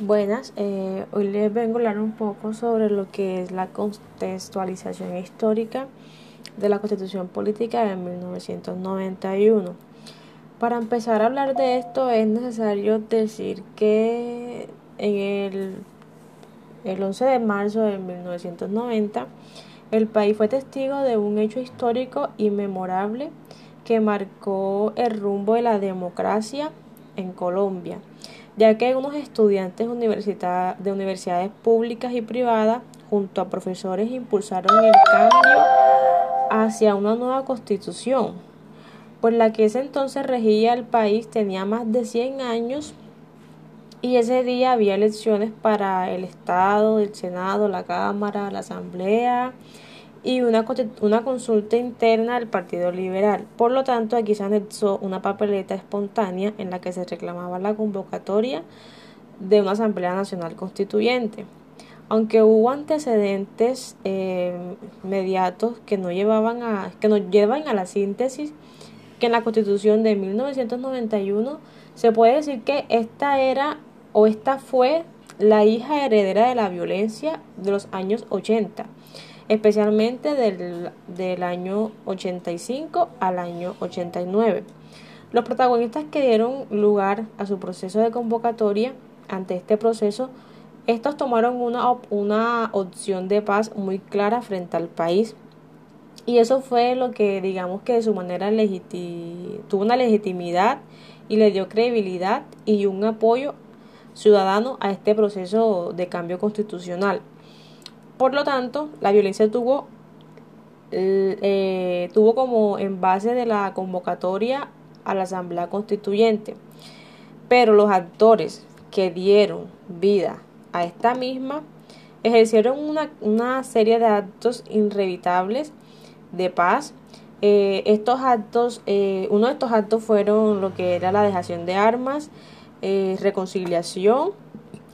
Buenas, eh, hoy les vengo a hablar un poco sobre lo que es la contextualización histórica de la Constitución Política de 1991. Para empezar a hablar de esto es necesario decir que en el, el 11 de marzo de 1990 el país fue testigo de un hecho histórico inmemorable que marcó el rumbo de la democracia en Colombia ya que unos estudiantes de universidades públicas y privadas, junto a profesores, impulsaron el cambio hacia una nueva constitución, por la que ese entonces regía el país tenía más de 100 años y ese día había elecciones para el Estado, el Senado, la Cámara, la Asamblea y una, una consulta interna del Partido Liberal. Por lo tanto, aquí se anexó una papeleta espontánea en la que se reclamaba la convocatoria de una Asamblea Nacional Constituyente. Aunque hubo antecedentes eh, mediatos que no llevaban a, que nos llevan a la síntesis que en la Constitución de 1991 se puede decir que esta era o esta fue la hija heredera de la violencia de los años 80 especialmente del, del año 85 al año 89. Los protagonistas que dieron lugar a su proceso de convocatoria ante este proceso, estos tomaron una, una opción de paz muy clara frente al país. Y eso fue lo que digamos que de su manera tuvo una legitimidad y le dio credibilidad y un apoyo ciudadano a este proceso de cambio constitucional. Por lo tanto, la violencia tuvo, eh, tuvo como en base de la convocatoria a la Asamblea Constituyente. Pero los actores que dieron vida a esta misma ejercieron una, serie de actos irrevitables de paz. Eh, estos actos, eh, uno de estos actos fueron lo que era la dejación de armas, reconciliación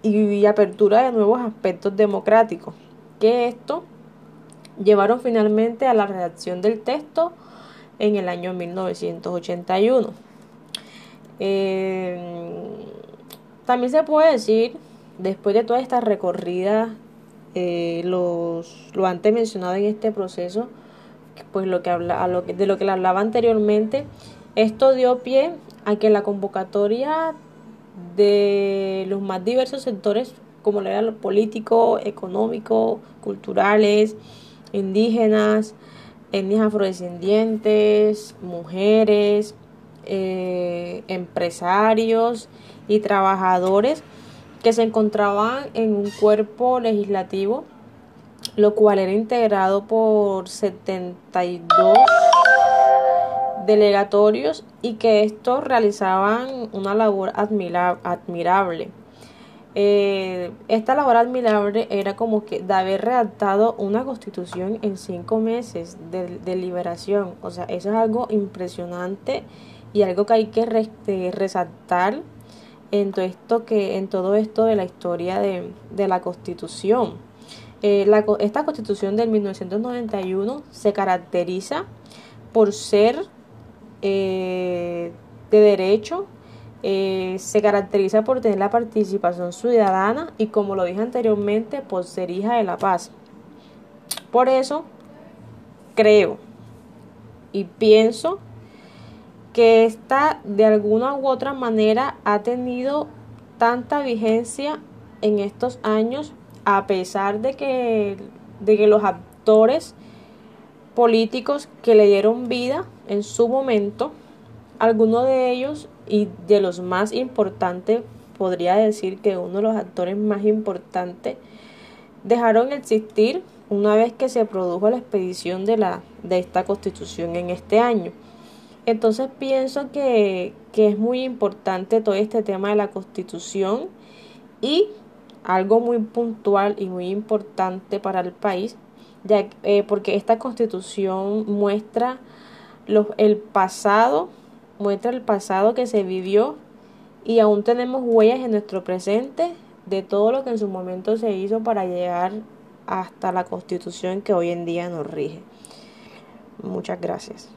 y apertura de nuevos aspectos democráticos que esto llevaron finalmente a la redacción del texto en el año 1981. Eh, también se puede decir, después de toda esta recorrida, eh, los, lo antes mencionado en este proceso, pues lo que habla, lo de lo que le hablaba anteriormente, esto dio pie a que la convocatoria de los más diversos sectores como lo era lo político, económico, culturales, indígenas, etnias afrodescendientes, mujeres, eh, empresarios y trabajadores que se encontraban en un cuerpo legislativo, lo cual era integrado por 72 delegatorios y que estos realizaban una labor admirable eh, esta labor admirable era como que de haber redactado una constitución en cinco meses de, liberación. O sea, eso es algo impresionante y algo que hay que resaltar en todo esto que en todo esto de la historia de, la constitución. Eh, esta constitución del 1991 se caracteriza por ser eh, de derecho eh, se caracteriza por tener la participación ciudadana y como lo dije anteriormente, por ser hija de la paz. Por eso creo y pienso que esta de alguna u otra manera ha tenido tanta vigencia en estos años a pesar de que, de que los actores políticos que le dieron vida en su momento, algunos de ellos y de los más importantes, podría decir que uno de los actores más importantes dejaron existir una vez que se produjo la expedición de, la, de esta constitución en este año. Entonces pienso que, que es muy importante todo este tema de la constitución y algo muy puntual y muy importante para el país, ya, eh, porque esta constitución muestra los, el pasado muestra el pasado que se vivió y aún tenemos huellas en nuestro presente de todo lo que en su momento se hizo para llegar hasta la constitución que hoy en día nos rige. Muchas gracias.